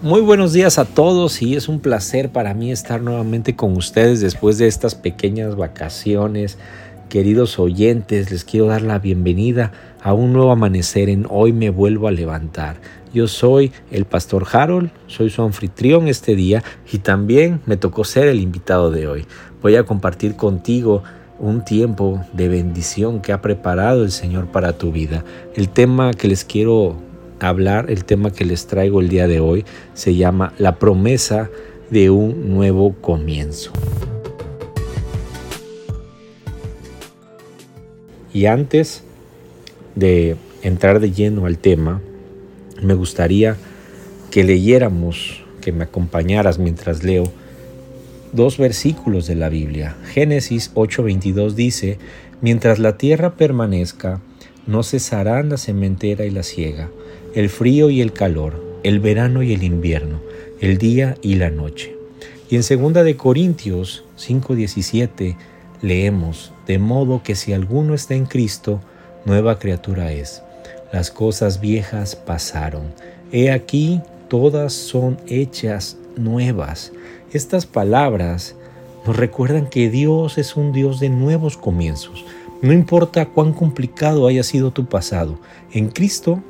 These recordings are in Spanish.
Muy buenos días a todos y es un placer para mí estar nuevamente con ustedes después de estas pequeñas vacaciones. Queridos oyentes, les quiero dar la bienvenida a un nuevo amanecer en Hoy me vuelvo a levantar. Yo soy el pastor Harold, soy su anfitrión este día y también me tocó ser el invitado de hoy. Voy a compartir contigo un tiempo de bendición que ha preparado el Señor para tu vida. El tema que les quiero hablar, el tema que les traigo el día de hoy se llama La promesa de un nuevo comienzo. Y antes de entrar de lleno al tema, me gustaría que leyéramos, que me acompañaras mientras leo dos versículos de la Biblia. Génesis 8:22 dice, mientras la tierra permanezca, no cesarán la sementera y la siega, el frío y el calor, el verano y el invierno, el día y la noche. Y en 2 de Corintios 5:17 leemos, de modo que si alguno está en Cristo, nueva criatura es. Las cosas viejas pasaron. He aquí, todas son hechas nuevas. Estas palabras nos recuerdan que Dios es un Dios de nuevos comienzos. No importa cuán complicado haya sido tu pasado, en Cristo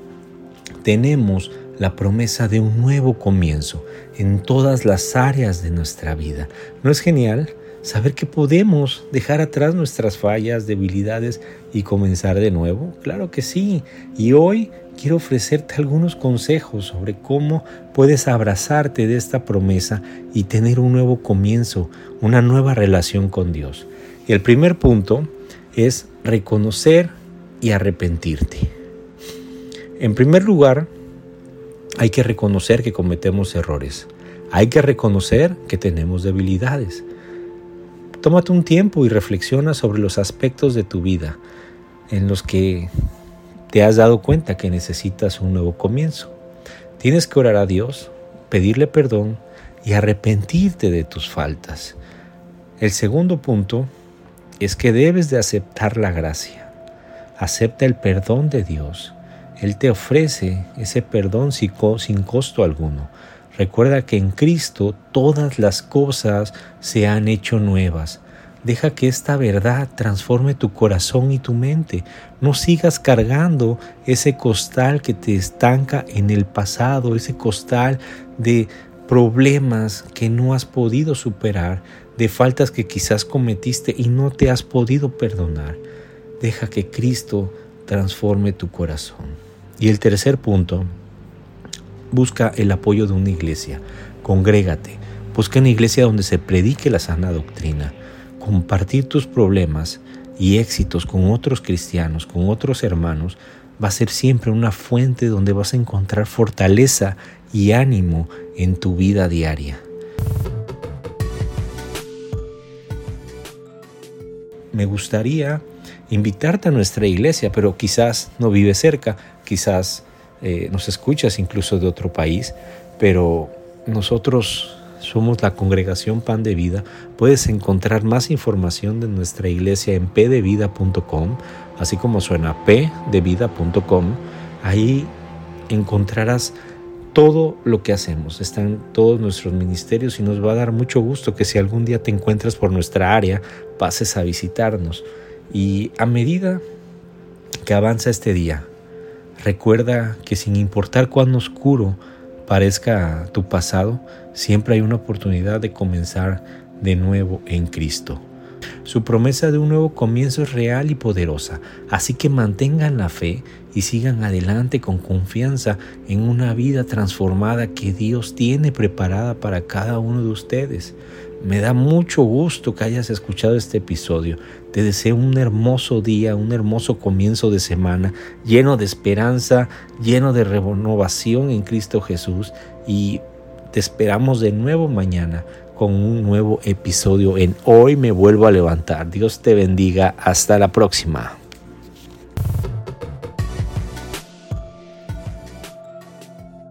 tenemos la promesa de un nuevo comienzo en todas las áreas de nuestra vida. ¿No es genial saber que podemos dejar atrás nuestras fallas, debilidades y comenzar de nuevo? Claro que sí. Y hoy quiero ofrecerte algunos consejos sobre cómo puedes abrazarte de esta promesa y tener un nuevo comienzo, una nueva relación con Dios. Y el primer punto es reconocer y arrepentirte. En primer lugar, hay que reconocer que cometemos errores. Hay que reconocer que tenemos debilidades. Tómate un tiempo y reflexiona sobre los aspectos de tu vida en los que te has dado cuenta que necesitas un nuevo comienzo. Tienes que orar a Dios, pedirle perdón y arrepentirte de tus faltas. El segundo punto es que debes de aceptar la gracia. Acepta el perdón de Dios. Él te ofrece ese perdón sin costo alguno. Recuerda que en Cristo todas las cosas se han hecho nuevas. Deja que esta verdad transforme tu corazón y tu mente. No sigas cargando ese costal que te estanca en el pasado, ese costal de problemas que no has podido superar, de faltas que quizás cometiste y no te has podido perdonar. Deja que Cristo transforme tu corazón. Y el tercer punto, busca el apoyo de una iglesia. Congrégate. Busca una iglesia donde se predique la sana doctrina. Compartir tus problemas y éxitos con otros cristianos, con otros hermanos, va a ser siempre una fuente donde vas a encontrar fortaleza y ánimo en tu vida diaria. Me gustaría invitarte a nuestra iglesia, pero quizás no vives cerca, quizás eh, nos escuchas incluso de otro país, pero nosotros somos la congregación Pan de Vida. Puedes encontrar más información de nuestra iglesia en pdevida.com, así como suena pdevida.com. Ahí encontrarás todo lo que hacemos, están todos nuestros ministerios y nos va a dar mucho gusto que si algún día te encuentras por nuestra área, pases a visitarnos. Y a medida que avanza este día, recuerda que sin importar cuán oscuro parezca tu pasado, siempre hay una oportunidad de comenzar de nuevo en Cristo. Su promesa de un nuevo comienzo es real y poderosa, así que mantengan la fe y sigan adelante con confianza en una vida transformada que Dios tiene preparada para cada uno de ustedes. Me da mucho gusto que hayas escuchado este episodio. Te deseo un hermoso día, un hermoso comienzo de semana, lleno de esperanza, lleno de renovación en Cristo Jesús y te esperamos de nuevo mañana con un nuevo episodio en Hoy me vuelvo a levantar. Dios te bendiga. Hasta la próxima.